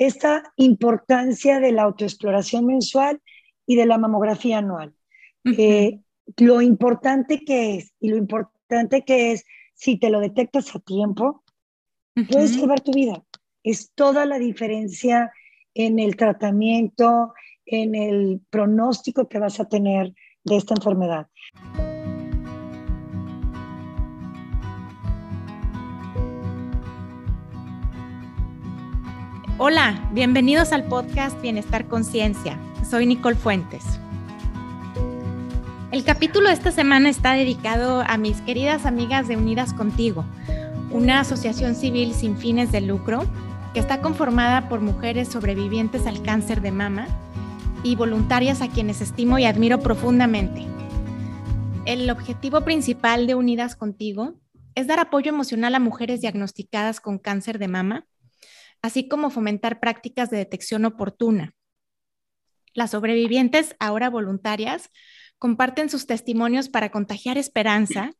esta importancia de la autoexploración mensual y de la mamografía anual. Eh, lo importante que es y lo importante que es si te lo detectas a tiempo, puedes salvar tu vida. Es toda la diferencia en el tratamiento, en el pronóstico que vas a tener de esta enfermedad. Hola, bienvenidos al podcast Bienestar Conciencia. Soy Nicole Fuentes. El capítulo de esta semana está dedicado a mis queridas amigas de Unidas Contigo, una asociación civil sin fines de lucro que está conformada por mujeres sobrevivientes al cáncer de mama y voluntarias a quienes estimo y admiro profundamente. El objetivo principal de Unidas Contigo es dar apoyo emocional a mujeres diagnosticadas con cáncer de mama así como fomentar prácticas de detección oportuna. Las sobrevivientes, ahora voluntarias, comparten sus testimonios para contagiar esperanza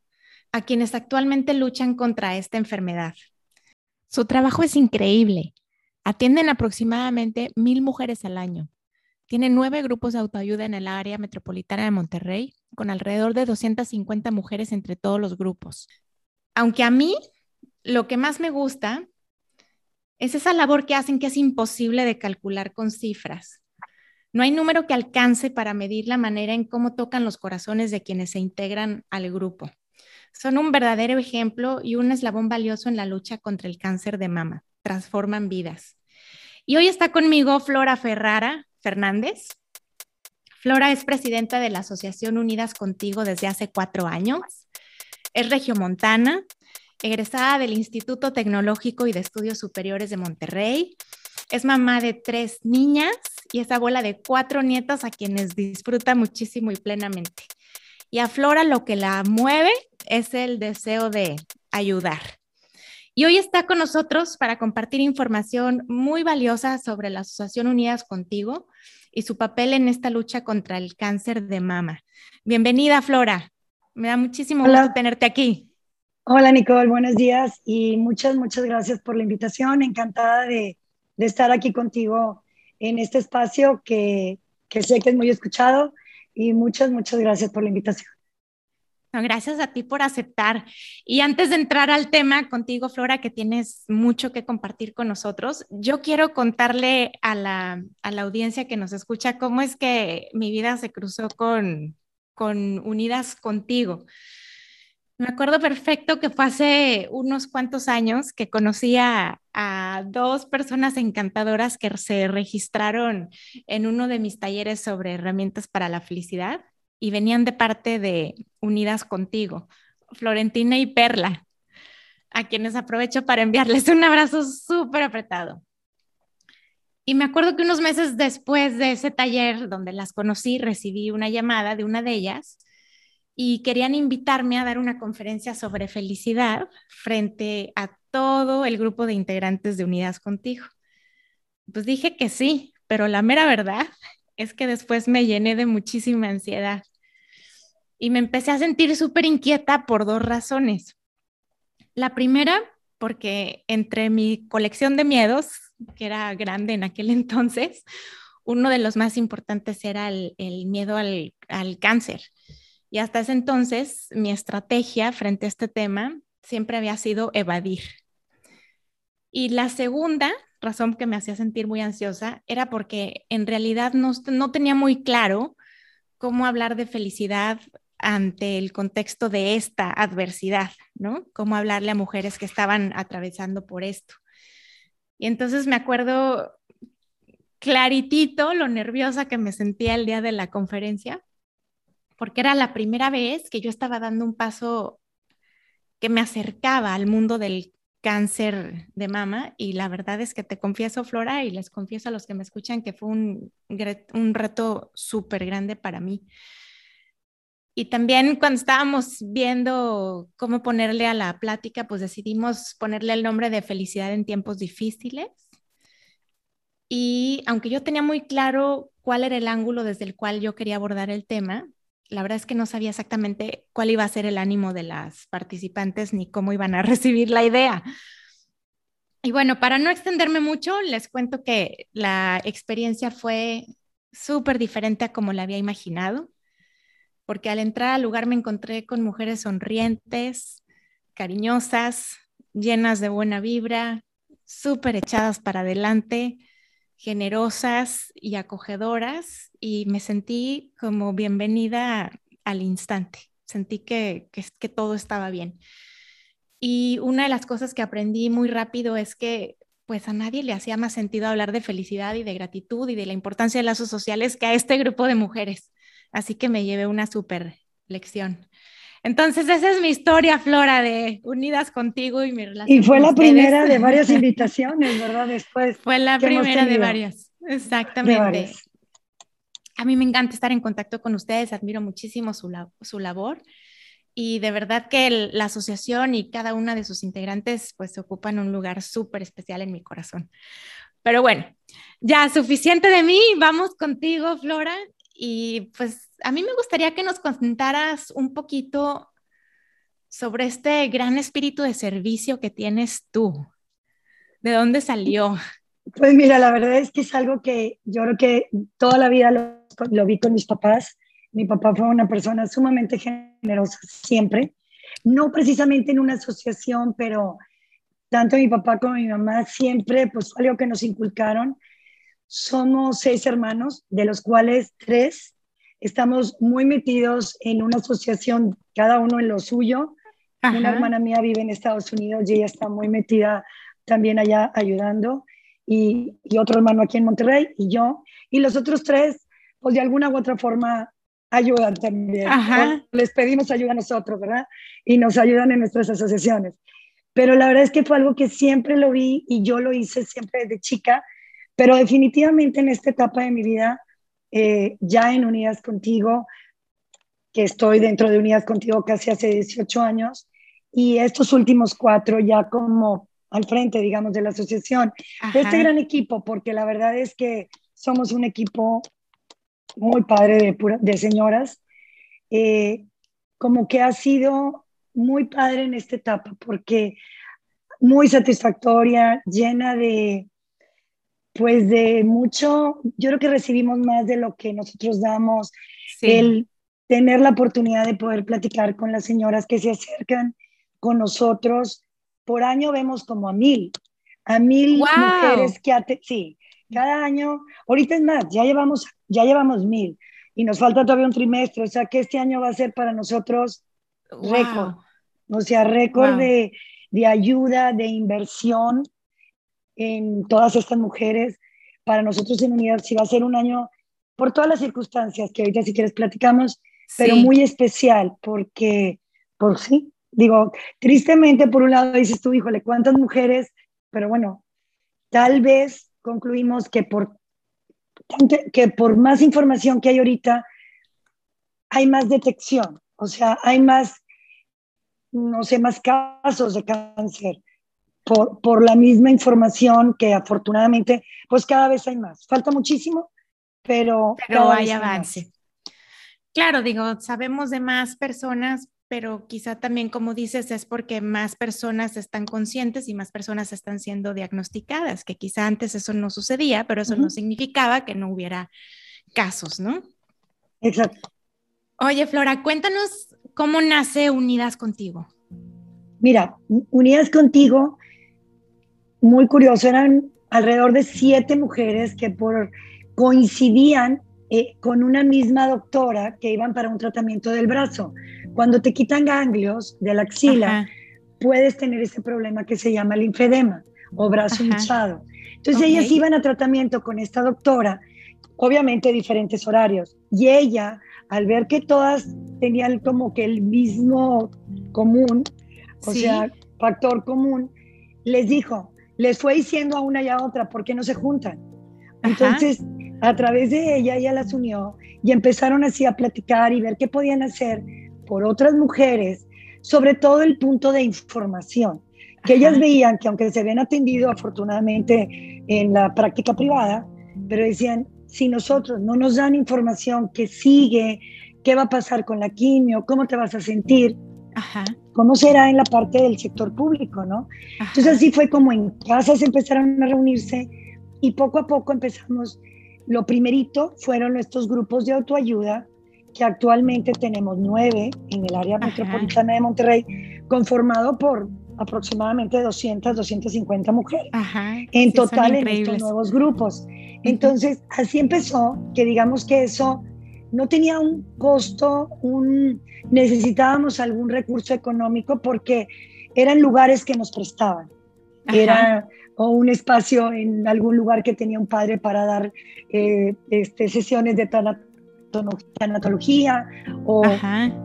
a quienes actualmente luchan contra esta enfermedad. Su trabajo es increíble. Atienden aproximadamente mil mujeres al año. Tienen nueve grupos de autoayuda en el área metropolitana de Monterrey, con alrededor de 250 mujeres entre todos los grupos. Aunque a mí lo que más me gusta es esa labor que hacen que es imposible de calcular con cifras. No hay número que alcance para medir la manera en cómo tocan los corazones de quienes se integran al grupo. Son un verdadero ejemplo y un eslabón valioso en la lucha contra el cáncer de mama. Transforman vidas. Y hoy está conmigo Flora Ferrara Fernández. Flora es presidenta de la Asociación Unidas Contigo desde hace cuatro años. Es regiomontana, egresada del Instituto Tecnológico y de Estudios Superiores de Monterrey. Es mamá de tres niñas y es abuela de cuatro nietos a quienes disfruta muchísimo y plenamente. Y a Flora lo que la mueve es el deseo de ayudar. Y hoy está con nosotros para compartir información muy valiosa sobre la Asociación Unidas Contigo y su papel en esta lucha contra el cáncer de mama. Bienvenida, Flora. Me da muchísimo gusto tenerte aquí. Hola Nicole, buenos días y muchas, muchas gracias por la invitación. Encantada de, estar aquí contigo en este espacio que, sé que es muy escuchado y muchas, muchas gracias por la invitación. gracias a ti por aceptar. Y antes de entrar al tema contigo, Flora, que tienes mucho que compartir con nosotros, yo quiero contarle a la, a la audiencia que nos escucha cómo es que mi vida se cruzó con, con Unidas Contigo. Me acuerdo perfecto que fue hace unos cuantos años que conocí a, dos personas encantadoras que se registraron en uno de mis talleres sobre herramientas para la felicidad y venían de parte de Unidas Contigo, Florentina y Perla, a quienes aprovecho para enviarles un abrazo súper apretado. Y me acuerdo que unos meses después de ese taller donde las conocí, recibí una llamada de una de ellas y querían invitarme a dar una conferencia sobre felicidad frente a todo el grupo de integrantes de Unidas Contigo. Pues dije que sí, pero la mera verdad es que después me llené de muchísima ansiedad y me empecé a sentir súper inquieta por dos razones. La primera, porque entre mi colección de miedos, que era grande en aquel entonces, uno de los más importantes era el, miedo al, cáncer. Y hasta ese entonces, mi estrategia frente a este tema siempre había sido evadir. Y la segunda razón que me hacía sentir muy ansiosa era porque en realidad no, no tenía muy claro cómo hablar de felicidad ante el contexto de esta adversidad, ¿no? Cómo hablarle a mujeres que estaban atravesando por esto. Y entonces me acuerdo claritito lo nerviosa que me sentía el día de la conferencia, porque era la primera vez que yo estaba dando un paso que me acercaba al mundo del cáncer de mama y la verdad es que te confieso, Flora, y les confieso a los que me escuchan que fue un, un reto súper grande para mí. Y también cuando estábamos viendo cómo ponerle a la plática, pues decidimos ponerle el nombre de felicidad en tiempos difíciles. Y aunque yo tenía muy claro cuál era el ángulo desde el cual yo quería abordar el tema, la verdad es que no sabía exactamente cuál iba a ser el ánimo de las participantes ni cómo iban a recibir la idea. Y bueno, para no extenderme mucho, les cuento que la experiencia fue súper diferente a como la había imaginado, porque al entrar al lugar me encontré con mujeres sonrientes, cariñosas, llenas de buena vibra, súper echadas para adelante, generosas y acogedoras, y me sentí como bienvenida al instante. Sentí que, que, todo estaba bien. Y una de las cosas que aprendí muy rápido es que pues a nadie le hacía más sentido hablar de felicidad y de gratitud y de la importancia de lazos sociales que a este grupo de mujeres. Así que me llevé una súper lección. Entonces, esa es mi historia, Flora, de Unidas contigo y mi relación. Y fue la primera de varias invitaciones, ¿verdad? Después. Fue la primera de varias, exactamente. A mí me encanta estar en contacto con ustedes, admiro muchísimo su, su labor y de verdad que la asociación y cada una de sus integrantes pues ocupan un lugar súper especial en mi corazón. Pero bueno, ya suficiente de mí, vamos contigo, Flora, y pues a mí me gustaría que nos contaras un poquito sobre este gran espíritu de servicio que tienes tú. ¿De dónde salió? Pues mira, la verdad es que es algo que yo creo que toda la vida lo, vi con mis papás. Mi papá fue una persona sumamente generosa siempre, no precisamente en una asociación, pero tanto mi papá como mi mamá siempre, pues algo que nos inculcaron. Somos seis hermanos, de los cuales tres estamos muy metidos en una asociación, cada uno en lo suyo. Una hermana mía vive en Estados Unidos y ella está muy metida también allá ayudando. Y, y, otro hermano aquí en Monterrey y yo. Y los otros tres, pues de alguna u otra forma ayudan también. Les pedimos ayuda a nosotros, ¿verdad? Y nos ayudan en nuestras asociaciones. Pero la verdad es que fue algo que siempre lo vi y yo lo hice siempre desde chica, pero definitivamente en esta etapa de mi vida eh, ya en Unidas Contigo, que estoy dentro de Unidas Contigo casi hace 18 años, y estos últimos cuatro ya como al frente, digamos, de la asociación, de este gran equipo, porque la verdad es que somos un equipo muy padre de, de señoras, eh, como que ha sido muy padre en esta etapa, porque muy satisfactoria, llena de, pues de mucho, yo creo que recibimos más de lo que nosotros damos, el tener la oportunidad de poder platicar con las señoras que se acercan con nosotros. Por año vemos como a mil, a mil mujeres que, sí, cada año, ahorita es más, ya llevamos, ya llevamos mil y nos falta todavía un trimestre, o sea que este año va a ser para nosotros récord, o sea, récord de, de ayuda, de inversión en todas estas mujeres. Para nosotros en Unidad sí va a ser un año, por todas las circunstancias que ahorita si quieres platicamos, pero muy especial porque, por sí, digo, tristemente por un lado dices tú, híjole, ¿cuántas mujeres? Pero bueno, tal vez concluimos que por, que por más información que hay ahorita, hay más detección, o sea, hay más, no sé, más casos de cáncer por, por, la misma información que afortunadamente, pues cada vez hay más. Falta muchísimo, pero, pero hay avance. Claro, digo, sabemos de más personas, pero quizá también, como dices, es porque más personas están conscientes y más personas están siendo diagnosticadas, que quizá antes eso no sucedía, pero eso no significaba que no hubiera casos, ¿no? Exacto. Oye, Flora, cuéntanos cómo nace Unidas Contigo. Mira, Unidas Contigo muy curioso, eran alrededor de siete mujeres que por, coincidían eh, con una misma doctora que iban para un tratamiento del brazo. Cuando te quitan ganglios de la axila, puedes tener ese problema que se llama linfedema o brazo hinchado. Entonces ellas iban a tratamiento con esta doctora, obviamente diferentes horarios, y ella, al ver que todas tenían como que el mismo común, o sea, factor común, les dijo, les fue diciendo a una y a otra, ¿por qué no se juntan? Entonces, a través de ella, ella las unió y empezaron así a platicar y ver qué podían hacer por otras mujeres, sobre todo el punto de información, que ellas veían que aunque se habían atendido afortunadamente en la práctica privada, pero decían, si nosotros no nos dan información que sigue, qué va a pasar con la quimio, cómo te vas a sentir, ¿Cómo será en la parte del sector público, no? Entonces así fue como en casas empezaron a reunirse y poco a poco empezamos. Lo primerito fueron estos grupos de autoayuda que actualmente tenemos nueve en el área metropolitana de Monterrey, conformado por aproximadamente 200, 250 mujeres en total en estos nuevos grupos. Entonces, así empezó, que digamos que eso no tenía un costo, un, necesitábamos algún recurso económico porque eran lugares que nos prestaban. Era o un espacio en algún lugar que tenía un padre para dar eh, este, sesiones de tanatología o,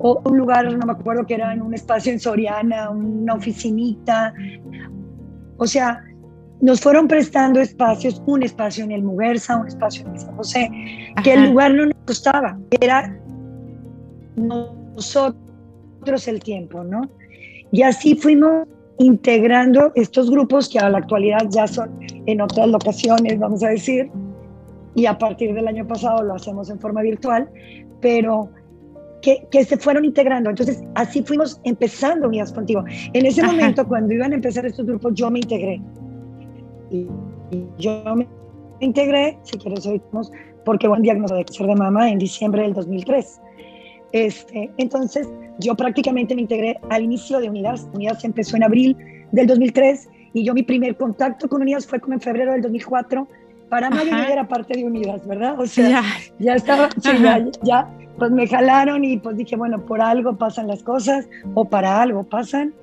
o, un lugar, no me acuerdo que era en un espacio en Soriana, una oficinita. O sea, nos fueron prestando espacios, un espacio en el Muguerza, un espacio en San José, que el lugar no nos costaba, era nosotros el tiempo, ¿no? Y así fuimos integrando estos grupos que a la actualidad ya son en otras locaciones, vamos a decir, y a partir del año pasado lo hacemos en forma virtual, pero que, que, se fueron integrando. Entonces, así fuimos empezando Unidas Contigo. En ese momento, cuando iban a empezar estos grupos, yo me integré. Y, yo me integré, si quieres oímos, porque hubo un diagnóstico de cáncer de mama en diciembre del 2003. Este, entonces, yo prácticamente me integré al inicio de Unidas. Unidas empezó en abril del 2003 y yo mi primer contacto con Unidas fue como en febrero del 2004. Para mayo ya era parte de Unidas, ¿verdad? O sea, ya, estaba, ya, pues me jalaron y pues dije, bueno, por algo pasan las cosas o para algo pasan.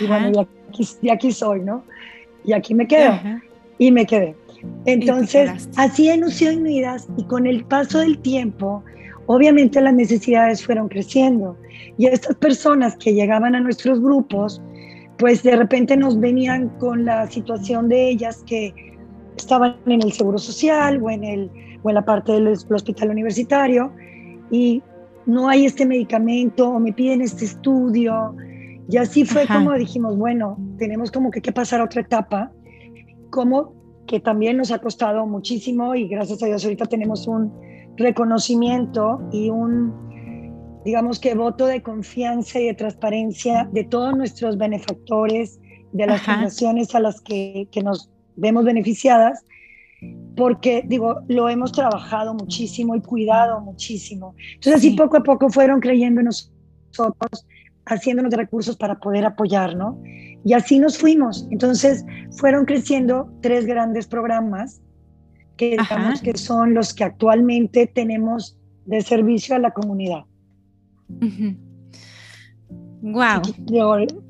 Y bueno, y aquí, y aquí soy, ¿no? Y aquí me quedo. Y me quedé. Entonces, así en Unidas Unidas y con el paso del tiempo, obviamente las necesidades fueron creciendo. Y estas personas que llegaban a nuestros grupos, pues de repente nos venían con la situación de ellas que estaban en el seguro social o en, el, o en la parte del hospital universitario y no hay este medicamento o me piden este estudio. Y así fue como dijimos, bueno, tenemos como que, que pasar a otra etapa, como que también nos ha costado muchísimo y gracias a Dios ahorita tenemos un reconocimiento y un, digamos que voto de confianza y de transparencia de todos nuestros benefactores, de las fundaciones a las que, que nos vemos beneficiadas, porque digo, lo hemos trabajado muchísimo y cuidado muchísimo. Entonces así poco a poco fueron creyendo en nosotros, haciéndonos de recursos para poder apoyar, ¿no? Y así nos fuimos. Entonces fueron creciendo tres grandes programas que digamos que son los que actualmente tenemos de servicio a la comunidad. Wow.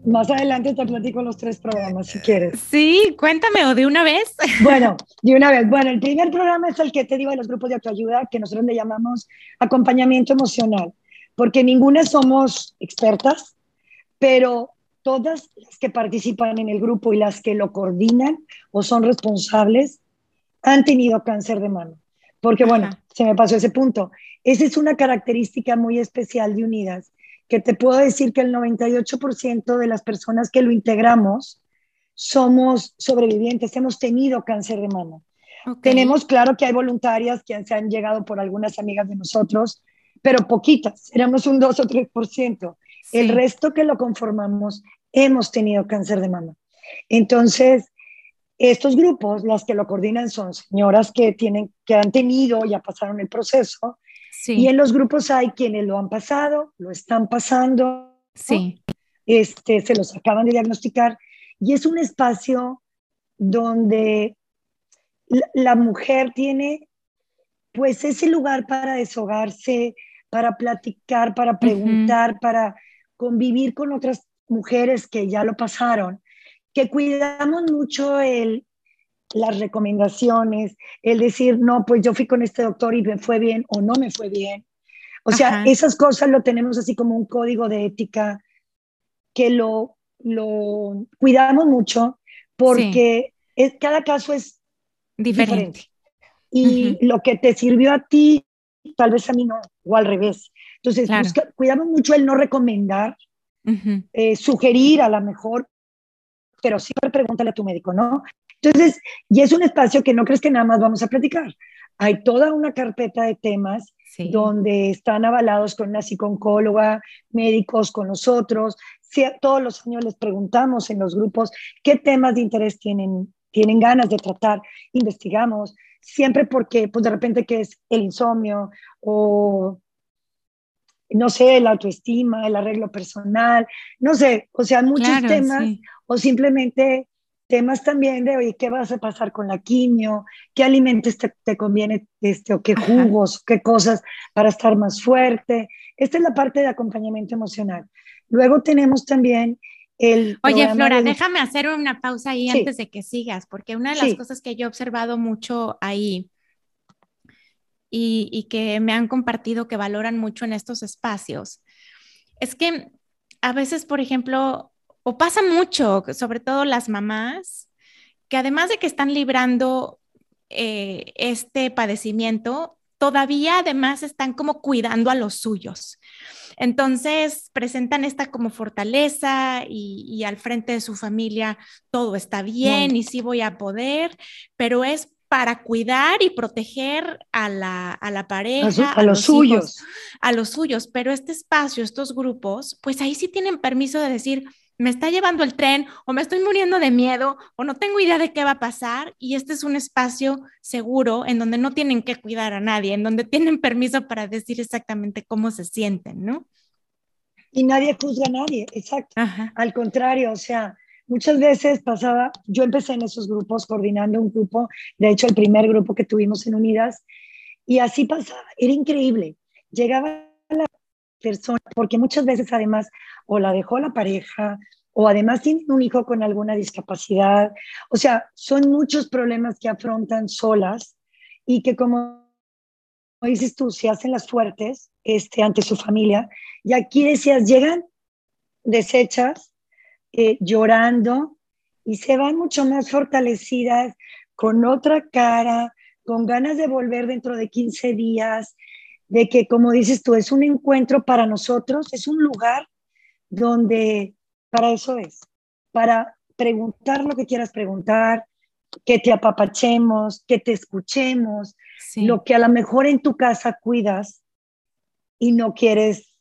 más adelante te platico los tres programas si quieres. Sí, cuéntame o de una vez. Bueno, de una vez. Bueno, el primer programa es el que te digo de los grupos de autoayuda, que nosotros le llamamos acompañamiento emocional, porque ninguna somos expertas, pero todas las que participan en el grupo y las que lo coordinan o son responsables han tenido cáncer de mano. Porque bueno, se me pasó ese punto. Esa es una característica muy especial de Unidas, que te puedo decir que el 98% de las personas que lo integramos somos sobrevivientes, hemos tenido cáncer de mano. Tenemos claro que hay voluntarias que se han llegado por algunas amigas de nosotros, pero poquitas, éramos un 2 o 3%. El resto que lo conformamos hemos tenido cáncer de mama. Entonces, estos grupos, las que lo coordinan son señoras que, tienen, que han tenido, ya pasaron el proceso, y en los grupos hay quienes lo han pasado, lo están pasando, sí. este, se los acaban de diagnosticar, y es un espacio donde la, mujer tiene pues ese lugar para deshogarse, para platicar, para preguntar, para convivir con otras mujeres que ya lo pasaron que cuidamos mucho el, las recomendaciones, el decir, no, pues yo fui con este doctor y me fue bien o no me fue bien. O sea, esas cosas lo tenemos así como un código de ética que lo, lo cuidamos mucho porque es, cada caso es diferente. Y lo que te sirvió a ti, tal vez a mí no, o al revés. Entonces, cuidamos mucho el no recomendar, eh, sugerir a lo mejor pero siempre pregúntale a tu médico, ¿no? Entonces, y es un espacio que no crees que nada más vamos a platicar. Hay toda una carpeta de temas donde están avalados con una psicóloga, médicos con nosotros, Si todos los años les preguntamos en los grupos qué temas de interés tienen, tienen ganas de tratar, investigamos, siempre porque pues de repente que es el insomnio o no sé, la autoestima, el arreglo personal, no sé, o sea, muchos temas o simplemente temas también de, oye, ¿qué vas a pasar con la quimio? ¿Qué alimentos te, conviene, este, o qué jugos, qué cosas para estar más fuerte? Esta es la parte de acompañamiento emocional. Luego tenemos también el... Oye, Flora, déjame hacer una pausa ahí antes de que sigas, porque una de las cosas que yo he observado mucho ahí y, y que me han compartido que valoran mucho en estos espacios es que a veces, por ejemplo, o pasa mucho, sobre todo las mamás, que además de que están librando eh, este padecimiento, todavía además están como cuidando a los suyos. Entonces presentan esta como fortaleza y, al frente de su familia todo está bien y sí voy a poder, pero es para cuidar y proteger a la, pareja, a, los, suyos. a los suyos, pero este espacio, estos grupos, pues ahí sí tienen permiso de decir, me está llevando el tren o me estoy muriendo de miedo o no tengo idea de qué va a pasar y este es un espacio seguro en donde no tienen que cuidar a nadie, en donde tienen permiso para decir exactamente cómo se sienten, ¿no? Y nadie juzga a nadie, exacto. Al contrario, o sea, muchas veces pasaba, yo empecé en esos grupos coordinando un grupo, de hecho el primer grupo que tuvimos en Unidas, y así pasaba, era increíble. Llegaba porque muchas veces además o la dejó la pareja, o además tienen un hijo con alguna discapacidad. O sea, son muchos problemas que afrontan solas y que como dices tú, se hacen las fuertes este, ante su familia. Y aquí decías, llegan deshechas, eh, llorando, y se van mucho más fortalecidas, con otra cara, con ganas de volver dentro de 15 días, de que, como dices tú, es un encuentro para nosotros, es un lugar donde para eso es, para preguntar lo que quieras preguntar, que te apapachemos, que te escuchemos, lo que a lo mejor en tu casa cuidas y no quieres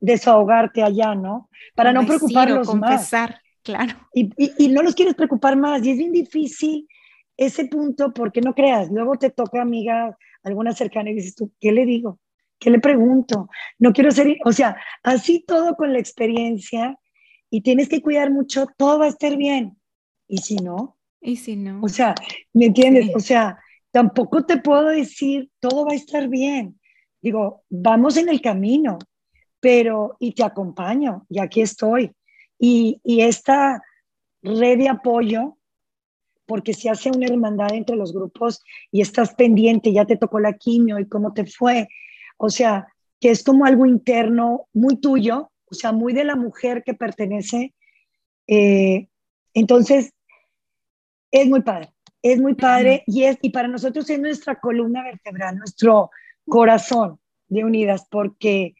desahogarte allá, ¿no? Para no preocuparlos más. Claro. Y, y, no los quieres preocupar más. Y es bien difícil ese punto porque no creas. Luego te toca, amiga, alguna cercana y dices tú, ¿qué le digo? ¿Qué le pregunto? No quiero ser, o sea, así todo con la experiencia y tienes que cuidar mucho, todo va a estar bien. ¿Y si no? ¿Y si no? O sea, ¿me entiendes? O sea, tampoco te puedo decir, todo va a estar bien. Digo, vamos en el camino, pero, y te acompaño, y aquí estoy. Y, y esta red de apoyo, porque se hace una hermandad entre los grupos y estás pendiente, ya te tocó la quimio y cómo te fue, o sea, que es como algo interno muy tuyo, o sea, muy de la mujer que pertenece. Eh, entonces, es muy padre, es muy padre y, es, y para nosotros es nuestra columna vertebral, nuestro corazón de Unidas, porque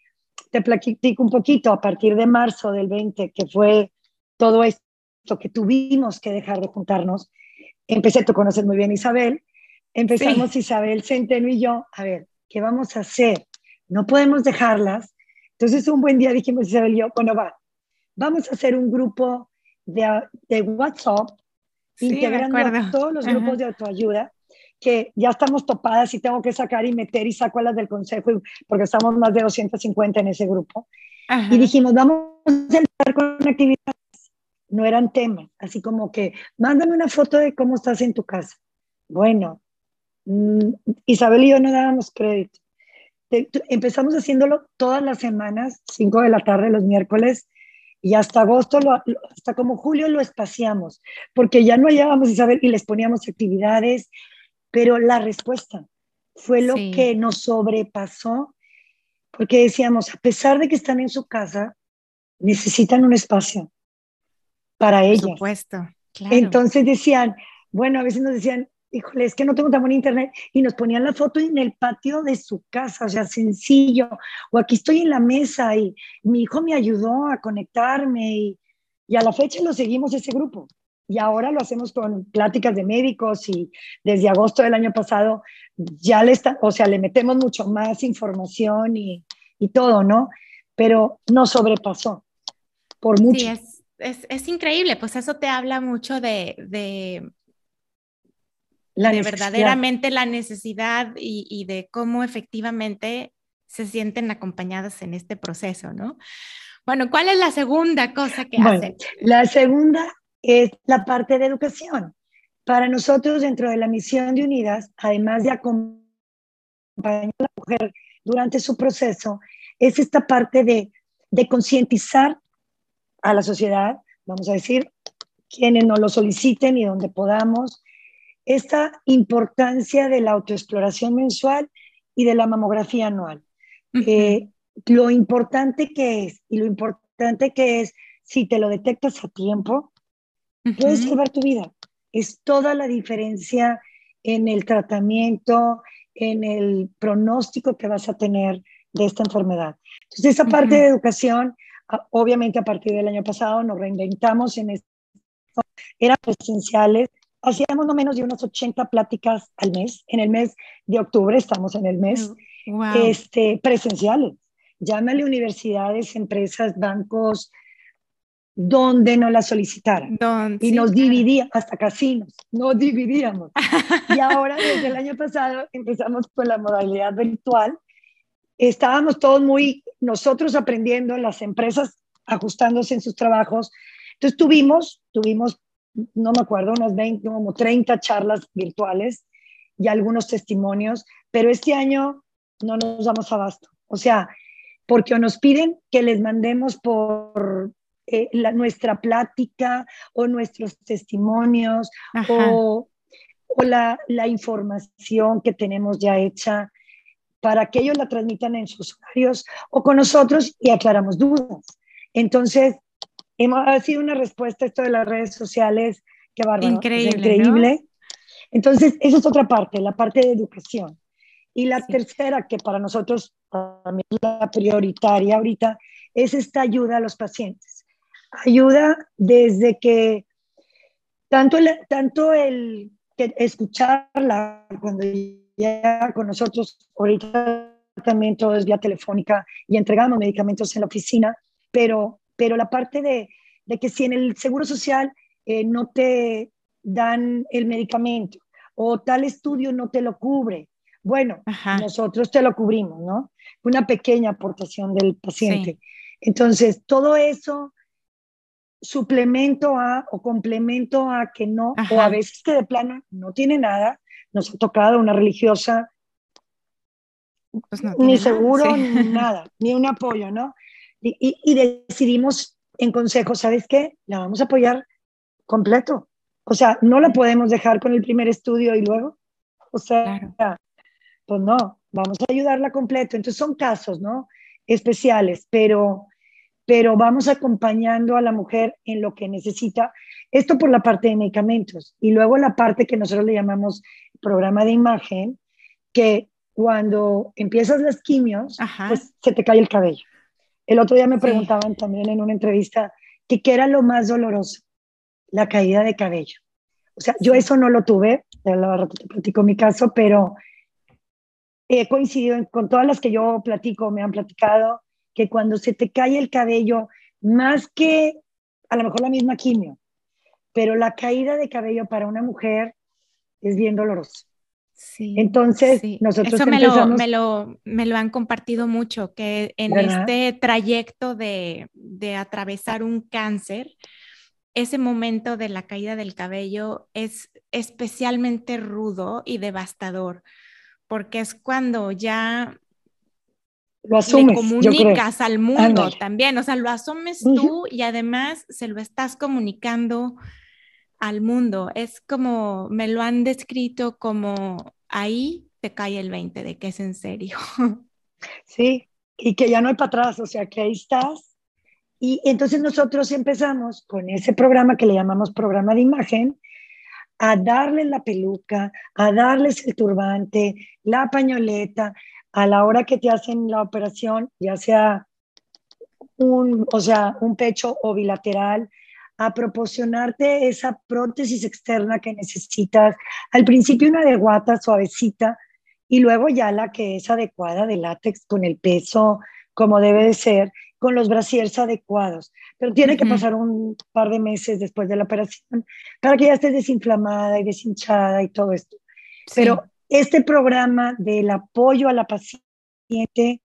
te platico un poquito, a partir de marzo del 20, que fue todo esto que tuvimos que dejar de juntarnos, empecé, tú conoces muy bien Isabel, empezamos Isabel Centeno y yo, a ver, ¿qué vamos a hacer? no podemos dejarlas. Entonces un buen día dijimos Isabel y yo, bueno, va, vamos a hacer un grupo de, de WhatsApp integrando a todos los grupos de autoayuda que ya estamos topadas y tengo que sacar y meter y saco a las del consejo porque estamos más de 250 en ese grupo. Y dijimos, vamos a empezar con actividades. No eran temas, así como que, mándame una foto de cómo estás en tu casa. Bueno, mm, Isabel y yo no dábamos crédito. Empezamos haciéndolo todas las semanas, 5 de la tarde los miércoles, y hasta agosto, hasta como julio lo espaciamos, porque ya no hallábamos Isabel y les poníamos actividades, pero la respuesta fue lo que nos sobrepasó, porque decíamos, a pesar de que están en su casa, necesitan un espacio para ellos. Por supuesto, Entonces decían, bueno, a veces nos decían, híjole, es que no tengo tan buen internet, y nos ponían la foto en el patio de su casa, o sea, sencillo, o aquí estoy en la mesa y mi hijo me ayudó a conectarme y, y a la fecha lo seguimos ese grupo. Y ahora lo hacemos con pláticas de médicos y desde agosto del año pasado ya le está, o sea, le metemos mucho más información y, y todo, ¿no? Pero no sobrepasó. por mucho. Sí, es, es, increíble, pues eso te habla mucho de, de, la de verdaderamente la necesidad y, y, de cómo efectivamente se sienten acompañadas en este proceso, ¿no? Bueno, ¿cuál es la segunda cosa que hacen? La segunda es la parte de educación. Para nosotros, dentro de la misión de Unidas, además de acompañar a la mujer durante su proceso, es esta parte de, de concientizar a la sociedad, vamos a decir, quienes nos lo soliciten y donde podamos, esta importancia de la autoexploración mensual y de la mamografía anual. Eh, lo importante que es y lo importante que es si te lo detectas a tiempo, puedes salvar tu vida. Es toda la diferencia en el tratamiento, en el pronóstico que vas a tener de esta enfermedad. Entonces, esa parte de educación, obviamente a partir del año pasado nos reinventamos en esto, eran presenciales, hacíamos no menos de unas 80 pláticas al mes. En el mes de octubre, estamos en el mes, este, presenciales. Llámale universidades, empresas, bancos, donde nos la solicitaran. y nos dividía, hasta casinos, nos dividíamos. y ahora, desde el año pasado, empezamos con la modalidad virtual. Estábamos todos muy, nosotros aprendiendo, las empresas ajustándose en sus trabajos. Entonces tuvimos, tuvimos, no me acuerdo, unas 20, como 30 charlas virtuales y algunos testimonios, pero este año no nos damos abasto. O sea, porque nos piden que les mandemos por eh, nuestra plática o nuestros testimonios o, la, información que tenemos ya hecha para que ellos la transmitan en sus usuarios o con nosotros y aclaramos dudas. Entonces, hemos, ha sido una respuesta esto de las redes sociales, que bárbaro, increíble. increíble. Entonces, esa es otra parte, la parte de educación. Y la tercera, que para nosotros, para mí la prioritaria ahorita, es esta ayuda a los pacientes ayuda desde que tanto el, tanto el que escucharla cuando llega con nosotros, ahorita también todo es vía telefónica y entregamos medicamentos en la oficina, pero, pero la parte de, de que si en el Seguro Social eh, no te dan el medicamento o tal estudio no te lo cubre, bueno, nosotros te lo cubrimos, ¿no? Una pequeña aportación del paciente. Entonces, todo eso suplemento a o complemento a que no, o a veces que de plano no tiene nada, nos ha tocado una religiosa, pues ni seguro, ni nada, ni un apoyo, ¿no? Y, y, decidimos en consejo, ¿sabes qué? La vamos a apoyar completo. O sea, no la podemos dejar con el primer estudio y luego, o sea, pues no, vamos a ayudarla completo. Entonces son casos, ¿no? Especiales, pero pero vamos acompañando a la mujer en lo que necesita. Esto por la parte de medicamentos. Y luego la parte que nosotros le llamamos programa de imagen, que cuando empiezas las quimios, pues se te cae el cabello. El otro día me preguntaban también en una entrevista que qué era lo más doloroso, la caída de cabello. O sea, yo eso no lo tuve, la te platico mi caso, pero he coincidido con todas las que yo platico, me han platicado, que cuando se te cae el cabello, más que a lo mejor la misma quimio, pero la caída de cabello para una mujer es bien doloroso. Sí, Entonces, nosotros Eso me, lo, me, lo, me, lo, han compartido mucho, que en este trayecto de, de atravesar un cáncer, ese momento de la caída del cabello es especialmente rudo y devastador, porque es cuando ya lo asumes, comunicas al mundo también, o sea, lo asumes tú y además se lo estás comunicando al mundo. Es como, me lo han descrito como ahí te cae el 20 de que es en serio. Sí, y que ya no hay para atrás, o sea, que ahí estás. Y entonces nosotros empezamos con ese programa que le llamamos programa de imagen, a darles la peluca, a darles el turbante, la pañoleta, a la hora que te hacen la operación, ya sea un, o sea, un pecho o bilateral, a proporcionarte esa prótesis externa que necesitas. Al principio una de guata suavecita y luego ya la que es adecuada de látex con el peso como debe de ser con los brasiers adecuados, pero tiene que pasar un par de meses después de la operación para que ya estés desinflamada y deshinchada y todo esto. Pero este programa del apoyo a la paciente,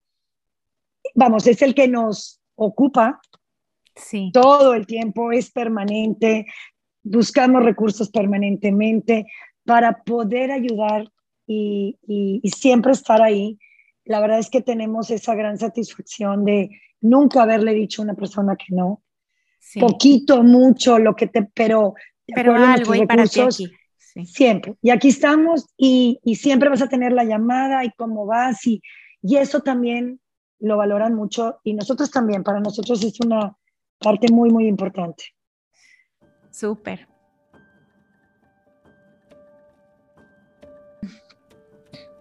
vamos, es el que nos ocupa sí. todo el tiempo, es permanente, buscamos recursos permanentemente para poder ayudar y, y, siempre estar ahí. La verdad es que tenemos esa gran satisfacción de nunca haberle dicho a una persona que no. Poquito, mucho, lo que te, pero, pero algo y para ti aquí. Siempre. Y aquí estamos y, y, siempre vas a tener la llamada y cómo vas y, y eso también lo valoran mucho y nosotros también, para nosotros es una parte muy, muy importante. Súper.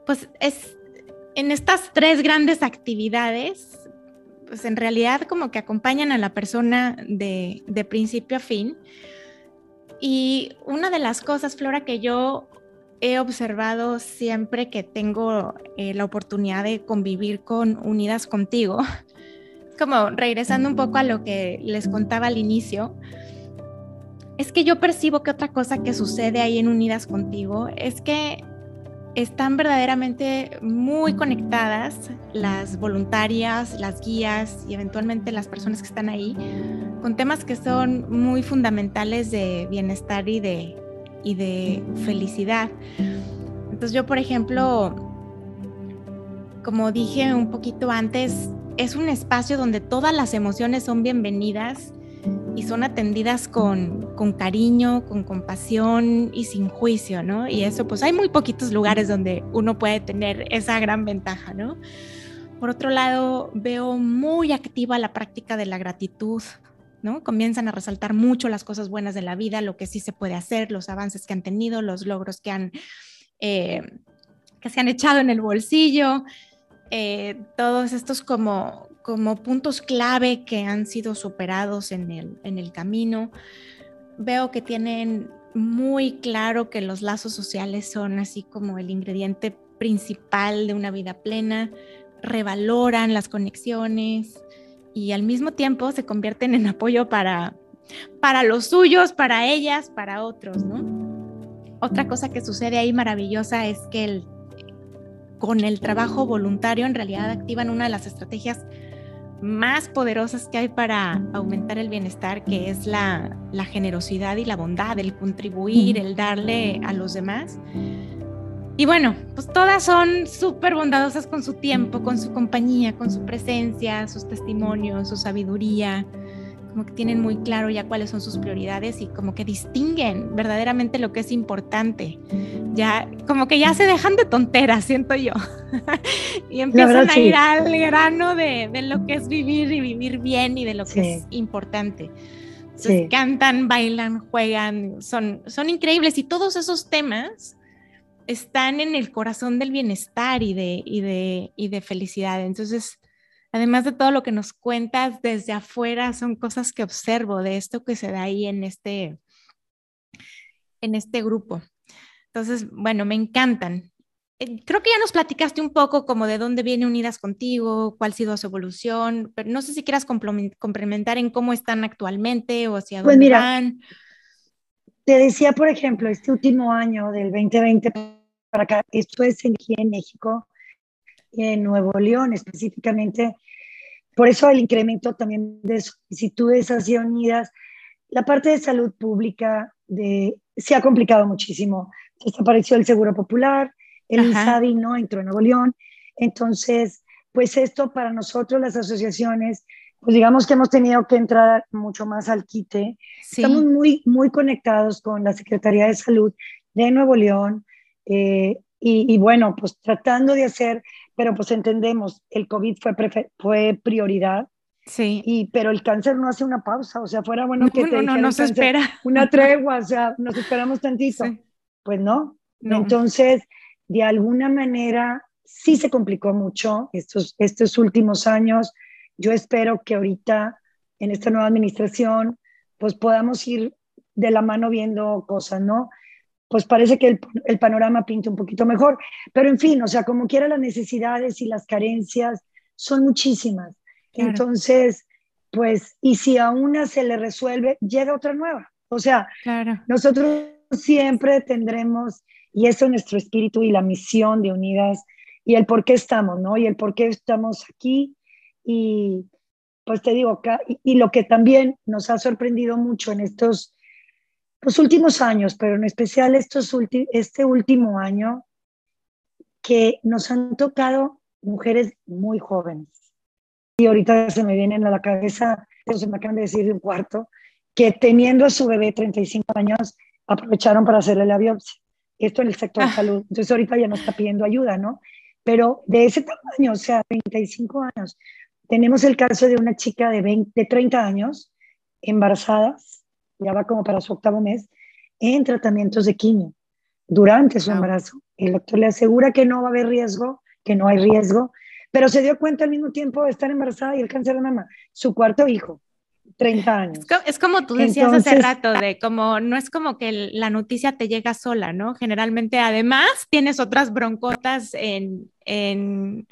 Pues es en estas tres grandes actividades, pues en realidad como que acompañan a la persona de, de principio a fin. Y una de las cosas, Flora, que yo he observado siempre que tengo eh, la oportunidad de convivir con Unidas contigo, como regresando un poco a lo que les contaba al inicio, es que yo percibo que otra cosa que sucede ahí en Unidas contigo es que están verdaderamente muy conectadas las voluntarias, las guías y eventualmente las personas que están ahí con temas que son muy fundamentales de bienestar y de, y de felicidad. Entonces yo, por ejemplo, como dije un poquito antes, es un espacio donde todas las emociones son bienvenidas y son atendidas con, con, cariño, con compasión y sin juicio, ¿no? Y eso, pues hay muy poquitos lugares donde uno puede tener esa gran ventaja, ¿no? Por otro lado, veo muy activa la práctica de la gratitud, ¿no? Comienzan a resaltar mucho las cosas buenas de la vida, lo que sí se puede hacer, los avances que han tenido, los logros que han, eh, que se han echado en el bolsillo, eh, todos estos como, como puntos clave que han sido superados en el, en el camino. Veo que tienen muy claro que los lazos sociales son así como el ingrediente principal de una vida plena, revaloran las conexiones y al mismo tiempo se convierten en apoyo para, para los suyos, para ellas, para otros. Otra cosa que sucede ahí maravillosa es que el, con el trabajo voluntario en realidad activan una de las estrategias más poderosas que hay para aumentar el bienestar, que es la, generosidad y la bondad, el contribuir, el darle a los demás. Y bueno, pues todas son súper bondadosas con su tiempo, con su compañía, con su presencia, sus testimonios, su sabiduría, como que tienen muy claro ya cuáles son sus prioridades y como que distinguen verdaderamente lo que es importante. Ya, como que ya se dejan de tonteras, siento yo. y empiezan a ir al grano de, de, lo que es vivir y vivir bien y de lo que es importante. Entonces, cantan, bailan, juegan, son, son increíbles y todos esos temas están en el corazón del bienestar y de, y de, y de felicidad. Entonces, además de todo lo que nos cuentas desde afuera, son cosas que observo de esto que se da ahí en este, en este grupo. Entonces, bueno, me encantan. Eh, creo que ya nos platicaste un poco como de dónde viene Unidas contigo, cuál ha sido su evolución, pero no sé si quieras complementar en cómo están actualmente o hacia pues dónde van. Te decía, por ejemplo, este último año del 2020 para acá, esto es aquí en México, en Nuevo León específicamente, por eso el incremento también de solicitudes hacia unidas. La parte de salud pública de, se ha complicado muchísimo. Desapareció el Seguro Popular, el ISADI no entró en Nuevo León. Entonces, pues esto para nosotros, las asociaciones, pues digamos que hemos tenido que entrar mucho más al quite. Estamos muy, muy conectados con la Secretaría de Salud de Nuevo León eh, y, y, bueno, pues tratando de hacer pero pues entendemos, el COVID fue, fue prioridad. Sí. Y, pero el cáncer no hace una pausa, o sea, fuera bueno que te no, no, se espera. una tregua, o sea, nos esperamos tantito. Pues no. no. Entonces, de alguna manera, sí se complicó mucho estos, estos últimos años. Yo espero que ahorita, en esta nueva administración, pues podamos ir de la mano viendo cosas, ¿no? Pues parece que el, panorama pinta un poquito mejor. Pero en fin, o sea, como quiera las necesidades y las carencias son muchísimas. Entonces, pues, y si a una se le resuelve, llega otra nueva. O sea, nosotros siempre tendremos, y eso es nuestro espíritu y la misión de Unidas, y el por qué estamos, ¿no? Y el por qué estamos aquí. Y pues te digo, y, y lo que también nos ha sorprendido mucho en estos los últimos años, pero en especial estos este último año, que nos han tocado mujeres muy jóvenes. Y ahorita se me vienen a la cabeza, se me acaban de decir de un cuarto, que teniendo a su bebé 35 años, aprovecharon para hacerle la biopsia. Esto en el sector ah. salud. Entonces ahorita ya no está pidiendo ayuda, ¿no? Pero de ese tamaño, o sea, 35 años. Tenemos el caso de una chica de, 20, de 30 años, embarazada, ya va como para su octavo mes, en tratamientos de quimio durante su embarazo. El doctor le asegura que no va a haber riesgo, que no hay riesgo, pero se dio cuenta al mismo tiempo de estar embarazada y el cáncer de mama, su cuarto hijo, 30 años. Es como tú decías hace rato, de como no es como que la noticia te llega sola, ¿no? Generalmente además tienes otras broncotas en, en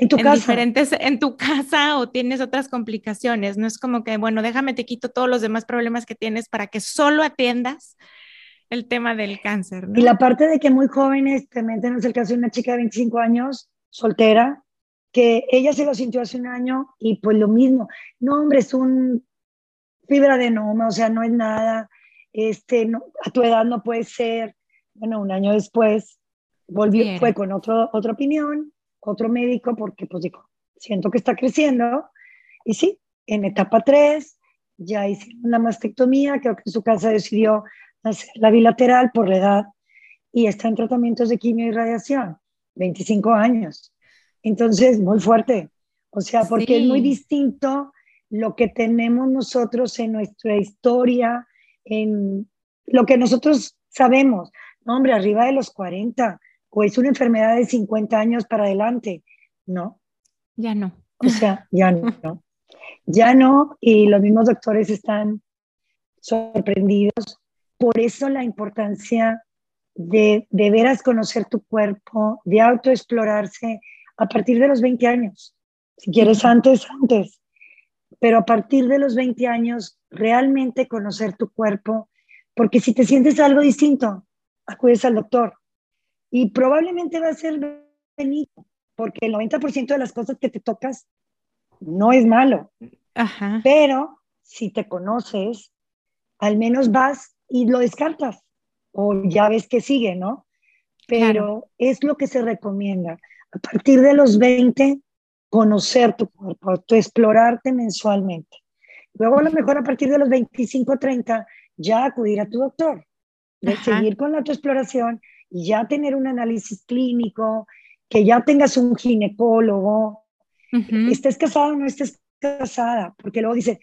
en tu casa. Diferentes, en tu casa o tienes otras complicaciones. No es como que, bueno, déjame te quito todos los demás problemas que tienes para que solo atiendas el tema del cáncer. Y la parte de que muy jóvenes, también tenemos el caso de una chica de 25 años, soltera, que ella se lo sintió hace un año y pues lo mismo. No, hombre, es un fibra de noma, o sea, no es nada. Este, no, a tu edad no puede ser. Bueno, un año después volvió, fue con otro, otra opinión otro médico porque pues digo, siento que está creciendo. Y sí, en etapa 3 ya hicieron una mastectomía, creo que en su casa decidió hacer la bilateral por la edad y está en tratamientos de quimio y radiación, 25 años. Entonces, muy fuerte. O sea, porque es muy distinto lo que tenemos nosotros en nuestra historia, en lo que nosotros sabemos. No, hombre, arriba de los 40, o es una enfermedad de 50 años para adelante. No. Ya no. O sea, ya no. Ya no, y los mismos doctores están sorprendidos. Por eso la importancia de de veras conocer tu cuerpo, de autoexplorarse a partir de los 20 años. Si quieres antes, antes. Pero a partir de los 20 años, realmente conocer tu cuerpo, porque si te sientes algo distinto, acudes al doctor y probablemente va a ser benigno, porque el 90% de las cosas que te tocas no es malo. Pero si te conoces, al menos vas y lo descartas o ya ves que sigue, ¿no? Pero es lo que se recomienda. A partir de los 20, conocer tu cuerpo, tu explorarte mensualmente. Luego, a lo mejor a partir de los 25, 30, ya acudir a tu doctor, de seguir con la tu exploración ya tener un análisis clínico, que ya tengas un ginecólogo, estés casada o no estés casada, porque luego dice,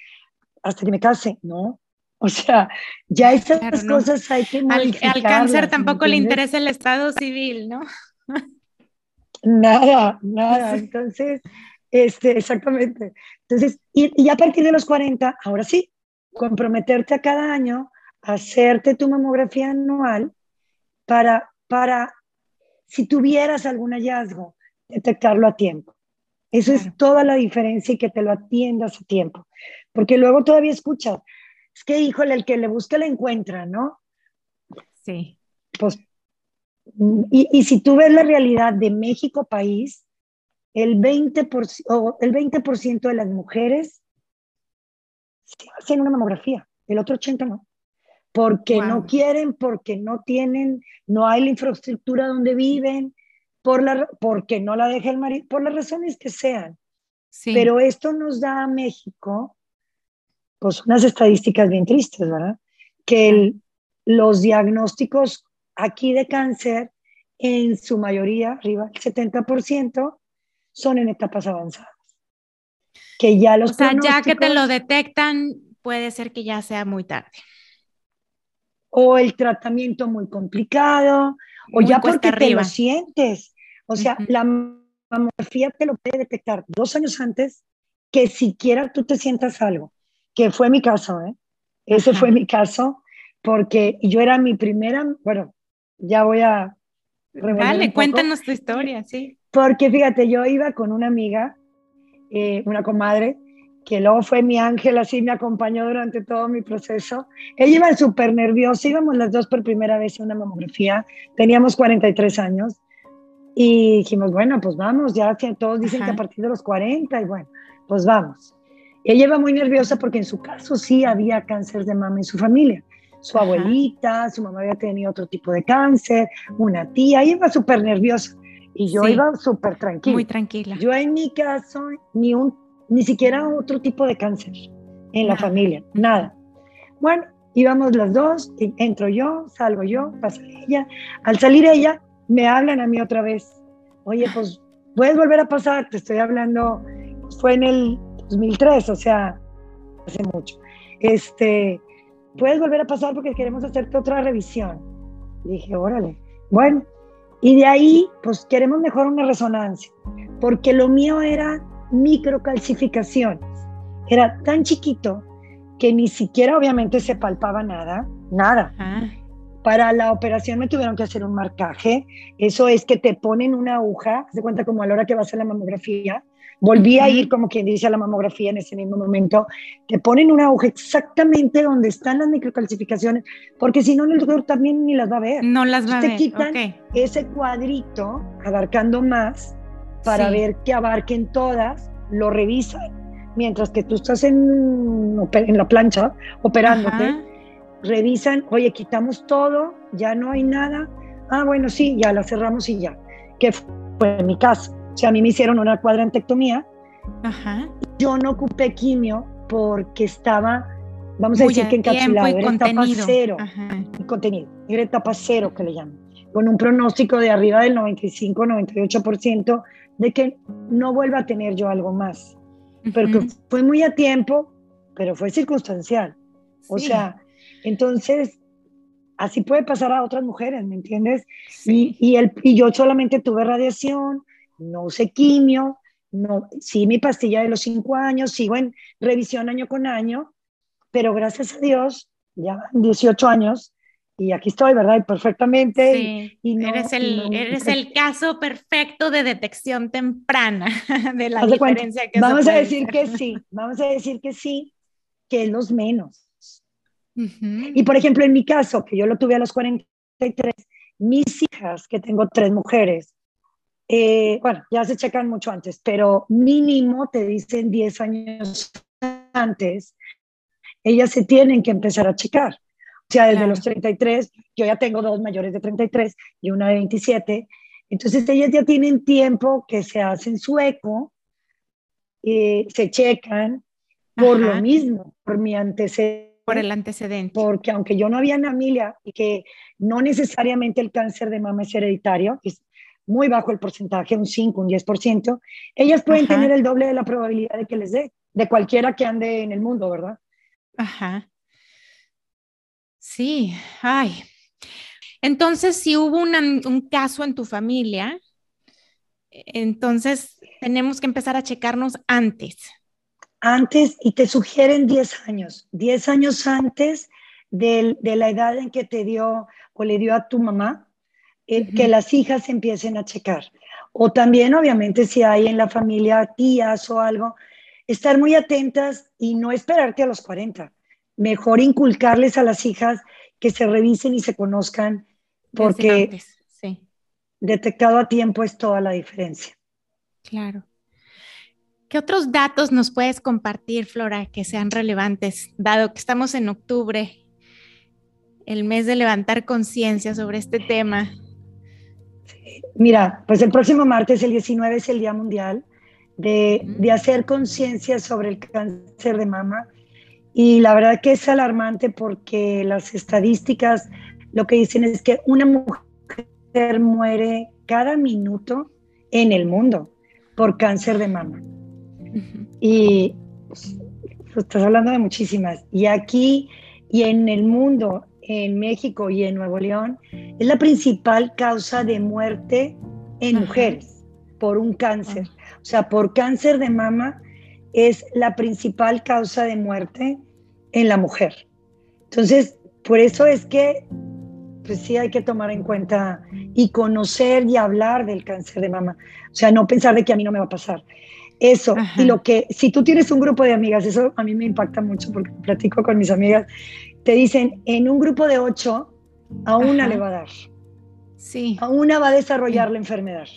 hasta que me case, ¿no? O sea, ya esas cosas hay que al, al cáncer tampoco le interesa el estado civil, ¿no? nada, nada. Entonces, este, exactamente. Entonces, y, y, a partir de los 40, ahora sí, comprometerte a cada año, hacerte tu mamografía anual para para, si tuvieras algún hallazgo, detectarlo a tiempo. Eso es toda la diferencia y que te lo atiendas a tiempo. Porque luego todavía escuchas, es que, híjole, el que le busca le encuentra, ¿no? Sí. Pues, y, y si tú ves la realidad de México país, el 20%, el 20 de las mujeres hacen una mamografía, el otro 80% no porque no quieren, porque no tienen, no hay la infraestructura donde viven, por la, porque no la deja el marido, por las razones que sean. Pero esto nos da a México, pues unas estadísticas bien tristes, ¿verdad? Que los diagnósticos aquí de cáncer, en su mayoría, arriba del 70%, son en etapas avanzadas. Que ya los o sea, ya que te lo detectan, puede ser que ya sea muy tarde o el tratamiento muy complicado, o ya porque te lo sientes. O sea, la mamografía te lo puede detectar dos años antes que siquiera tú te sientas algo, que fue mi caso, ¿eh? Ese fue mi caso, porque yo era mi primera, bueno, ya voy a... Vale, cuéntanos tu historia, sí. Porque fíjate, yo iba con una amiga, eh, una comadre, que luego fue mi ángel, así me acompañó durante todo mi proceso. Ella iba súper nerviosa, íbamos las dos por primera vez a una mamografía, teníamos 43 años y dijimos, bueno, pues vamos, ya todos dicen que a partir de los 40 y bueno, pues vamos. Ella iba muy nerviosa porque en su caso sí había cáncer de mama en su familia. Su abuelita, su mamá había tenido otro tipo de cáncer, una tía, ella iba súper nerviosa y yo iba súper tranquila. Muy tranquila. Yo en mi caso, ni, un, ni siquiera otro tipo de cáncer en la familia, nada. Bueno, íbamos las dos, entro yo, salgo yo, pasa ella. Al salir ella, me hablan a mí otra vez. Oye, pues puedes volver a pasar, te estoy hablando, fue en el 2003, o sea, hace mucho. Este, puedes volver a pasar porque queremos hacerte otra revisión. dije, órale. Bueno, y de ahí, pues queremos mejor una resonancia, porque lo mío era microcalcificaciones. Era tan chiquito que ni siquiera obviamente se palpaba nada, nada. Ah. Para la operación me tuvieron que hacer un marcaje. Eso es que te ponen una aguja, se cuenta como a la hora que vas a la mamografía, Volví a ir, como quien dice, a la mamografía en ese mismo momento. Te ponen una aguja exactamente donde están las microcalcificaciones, porque si no, el doctor también ni las va a ver. No las va a ver. Te quitan ese cuadrito, abarcando más, para ver que abarquen todas, lo revisan, mientras que tú estás en, en la plancha operándote. Revisan, oye, quitamos todo, ya no hay nada. Ah, bueno, sí, ya la cerramos y ya. Que fue en mi caso. O sea, a mí me hicieron una cuadrantectomía. Ajá. Yo no ocupé quimio porque estaba, vamos a decir que encapsulado, era etapa cero, contenido, era etapa cero que le llaman, con un pronóstico de arriba del 95-98% de que no vuelva a tener yo algo más. Pero que fue muy a tiempo, pero fue circunstancial. O sea, entonces, así puede pasar a otras mujeres, ¿me entiendes? Y, y, el, y yo solamente tuve radiación, no usé quimio, no, sí mi pastilla de los cinco años, sigo en revisión año con año, pero gracias a Dios, ya 18 años, y aquí estoy, ¿verdad? Y perfectamente. Sí, y eres, el, eres el caso perfecto de detección temprana de la diferencia que Vamos a decir que sí, vamos a decir que sí, que es los menos. Y por ejemplo, en mi caso, que yo lo tuve a los 43, mis hijas, que tengo tres mujeres, eh, bueno, ya se checan mucho antes, pero mínimo te dicen 10 años antes, ellas se tienen que empezar a checar. O sea, desde los 33, yo ya tengo dos mayores de 33 y una de 27, entonces ellas ya tienen tiempo que se hacen su eco, eh, se checan por lo mismo, por mi antecedente. Por el antecedente. Porque aunque yo no había familia y que no necesariamente el cáncer de mama es hereditario, muy bajo el porcentaje, un 5, un 10%, ellas pueden tener el doble de la probabilidad de que les dé, de cualquiera que ande en el mundo, ¿verdad? Ajá. Sí, ay. Entonces, si hubo un caso en tu familia, entonces tenemos que empezar a checarnos antes. Antes, y te sugieren 10 años, 10 años antes de, de la edad en que te dio o le dio a tu mamá, eh, que las hijas empiecen a checar. O también, obviamente, si hay en la familia tías o algo, estar muy atentas y no esperarte a los 40. Mejor inculcarles a las hijas que se revisen y se conozcan, porque detectado a tiempo es toda la diferencia. Claro. ¿Qué otros datos nos puedes compartir, Flora, que sean relevantes, dado que estamos en octubre, el mes de levantar conciencia sobre este tema? Mira, pues el próximo martes, el 19, es el Día Mundial de, de hacer conciencia sobre el cáncer de mama. Y la verdad que es alarmante porque las estadísticas lo que dicen es que una mujer muere cada minuto en el mundo por cáncer de mama. Y pues, estás hablando de muchísimas. Y aquí y en el mundo en México y en Nuevo León es la principal causa de muerte en mujeres por un cáncer. O sea, por cáncer de mama es la principal causa de muerte en la mujer. Entonces, por eso es que, pues sí hay que tomar en cuenta y conocer y hablar del cáncer de mama. O sea, no pensar de que a mí no me va a pasar. Eso, y lo que, si tú tienes un grupo de amigas, eso a mí me impacta mucho porque platico con mis amigas, te dicen, en un grupo de ocho, a una le va a dar. Sí. A una va a desarrollar la enfermedad.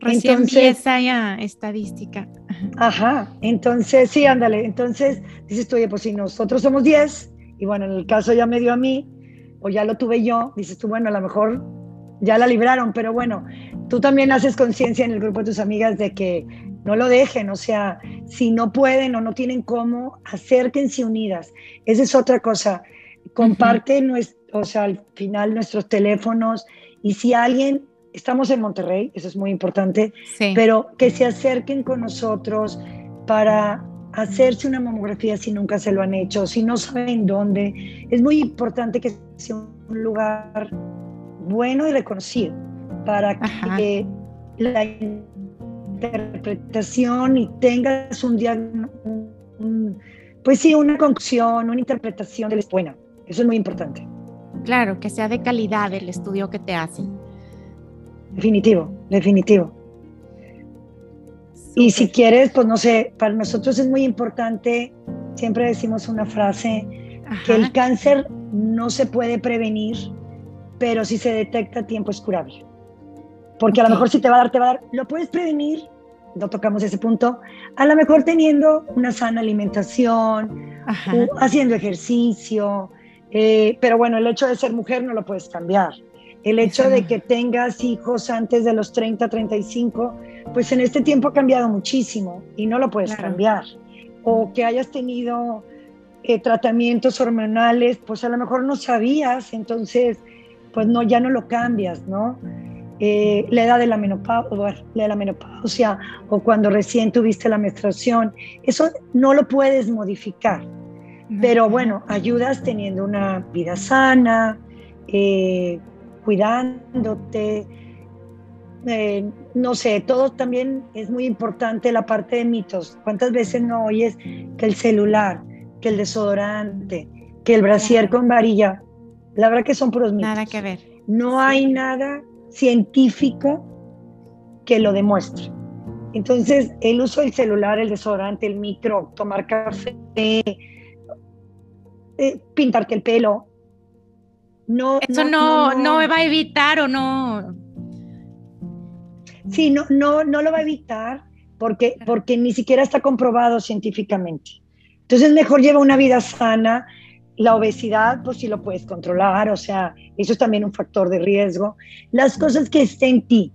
Recién entonces, empieza ya estadística. Ajá, entonces sí, ándale. Entonces dices tú, oye, pues si nosotros somos 10, y bueno, en el caso ya me dio a mí, o ya lo tuve yo, dices tú, bueno, a lo mejor ya la libraron, pero bueno, tú también haces conciencia en el grupo de tus amigas de que no lo dejen, o sea, si no pueden o no tienen cómo, acérquense unidas. Esa es otra cosa. Comparte, o sea, al final nuestros teléfonos y si alguien, estamos en Monterrey, eso es muy importante, pero que se acerquen con nosotros para hacerse una mamografía si nunca se lo han hecho, si no saben dónde. Es muy importante que sea un lugar bueno y reconocido para que la interpretación y tengas un diagnóstico, pues sí, una conclusión, una interpretación de la buena. Eso es muy importante. Claro, que sea de calidad el estudio que te hacen. Definitivo, definitivo. Y si quieres, pues no sé, para nosotros es muy importante, siempre decimos una frase, que el cáncer no se puede prevenir, pero si se detecta a tiempo es curable. Porque a lo mejor si te va a dar, te va a dar, lo puedes prevenir, no tocamos ese punto, a lo mejor teniendo una sana alimentación, haciendo ejercicio, eh, pero bueno, el hecho de ser mujer no lo puedes cambiar. El hecho de que tengas hijos antes de los 30, 35, pues en este tiempo ha cambiado muchísimo y no lo puedes cambiar. O que hayas tenido eh, tratamientos hormonales, pues a lo mejor no sabías, entonces pues no, ya no lo cambias, ¿no? Eh, la edad de la menopausia, de la menopausia o cuando recién tuviste la menstruación, eso no lo puedes modificar. Pero bueno, ayudas teniendo una vida sana, eh, cuidándote. Eh, no sé, todo también es muy importante la parte de mitos. ¿Cuántas veces no oyes que el celular, que el desodorante, que el brasier con varilla? La verdad que son puros mitos. Nada que ver. No hay nada científico que lo demuestre. Entonces, el uso del celular, el desodorante, el micro, tomar café, eh, pintarte el pelo. No, Eso no, no, va a evitar o no. Sí, no, no, no lo va a evitar porque, porque ni siquiera está comprobado científicamente. Entonces, mejor lleva una vida sana. La obesidad, pues sí lo puedes controlar, o sea, eso es también un factor de riesgo. Las cosas que estén en ti,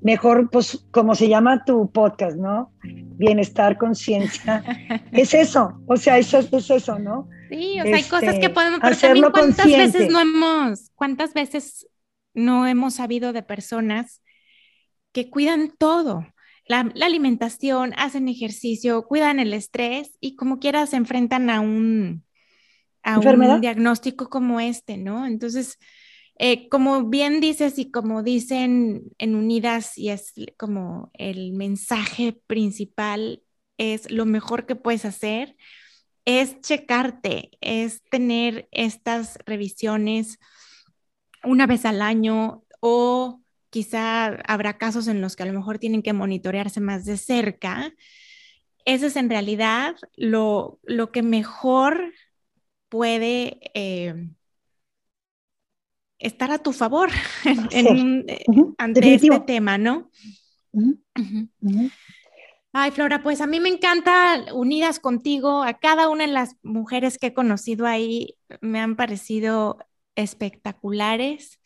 mejor, pues, como se llama tu podcast, ¿no? Bienestar, conciencia. es eso, o sea, eso es eso, ¿no? Sí, o sea, hay cosas que este, podemos, pero también cuántas veces no hemos, cuántas veces no hemos sabido de personas que cuidan todo, la, alimentación, hacen ejercicio, cuidan el estrés y como quiera se enfrentan a un, a un diagnóstico como este, ¿no? Entonces, eh, como bien dices y como dicen en Unidas, y es como el mensaje principal, es lo mejor que puedes hacer es checarte, es tener estas revisiones una vez al año o quizá habrá casos en los que a lo mejor tienen que monitorearse más de cerca. Eso es en realidad lo, lo que mejor puede eh, estar a tu favor en, eh, ante este tema, ¿no? Ay, Flora, pues a mí me encanta unidas contigo, a cada una de las mujeres que he conocido ahí me han parecido espectaculares.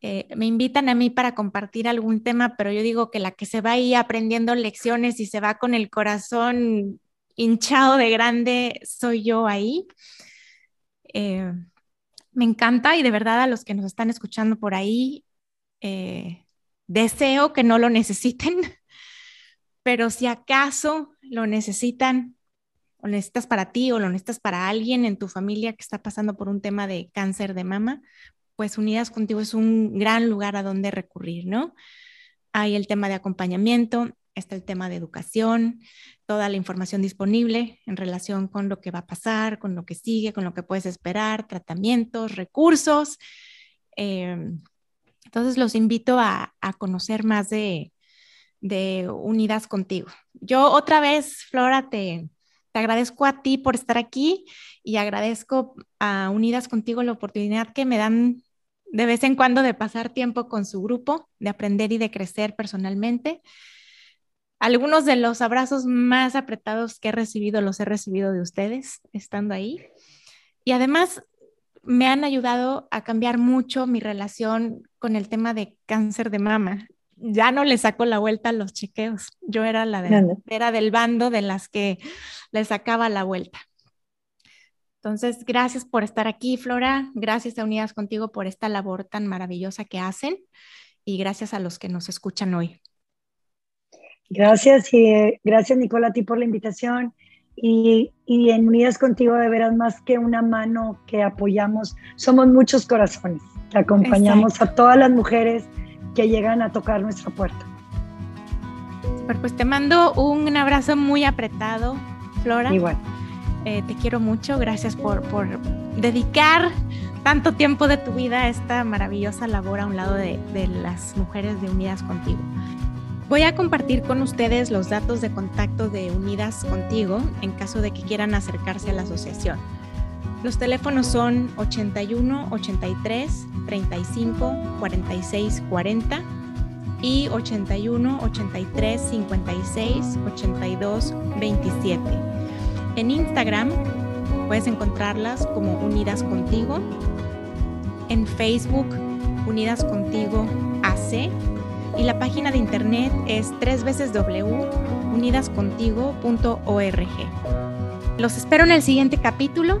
Eh, me invitan a mí para compartir algún tema, pero yo digo que la que se va ahí aprendiendo lecciones y se va con el corazón hinchado de grande soy yo ahí. Eh, me encanta y de verdad a los que nos están escuchando por ahí, eh, deseo que no lo necesiten pero si acaso lo necesitan, o lo necesitas para ti o lo necesitas para alguien en tu familia que está pasando por un tema de cáncer de mama, pues Unidas Contigo es un gran lugar a donde recurrir, ¿no? Hay el tema de acompañamiento, está el tema de educación, toda la información disponible en relación con lo que va a pasar, con lo que sigue, con lo que puedes esperar, tratamientos, recursos. Em, entonces los invito a, a conocer más de, de Unidas Contigo. Yo otra vez, Flora, te, te agradezco a ti por estar aquí y agradezco a Unidas Contigo la oportunidad que me dan de vez en cuando de pasar tiempo con su grupo, de aprender y de crecer personalmente. Algunos de los abrazos más apretados que he recibido los he recibido de ustedes estando ahí. Y además me han ayudado a cambiar mucho mi relación con el tema de cáncer de mama. Ya no le saco la vuelta a los chequeos. Yo era, la era del bando de las que le sacaba la vuelta. Entonces, gracias por estar aquí, Flora. Gracias a Unidas Contigo por esta labor tan maravillosa que hacen y gracias a los que nos escuchan hoy. Gracias y eh, gracias, Nicola, a ti por la invitación. Y, y, en Unidas Contigo, de veras, más que una mano que apoyamos, somos muchos corazones que acompañamos a todas las mujeres que llegan a tocar nuestra puerta. pues te mando un abrazo muy apretado, Flora. Igual. Eh, te quiero mucho, gracias por, por, dedicar tanto tiempo de tu vida a esta maravillosa labor a un lado de, de las mujeres de Unidas Contigo. Voy a compartir con ustedes los datos de contacto de Unidas Contigo en caso de que quieran acercarse a la asociación. Los teléfonos son 81 83 35 46 40 y 81 83 56 82 27. En Instagram puedes encontrarlas como Unidas Contigo. En Facebook, Unidas Contigo AC. Y la página de internet es www.unidascontigo.org. Los espero en el siguiente capítulo.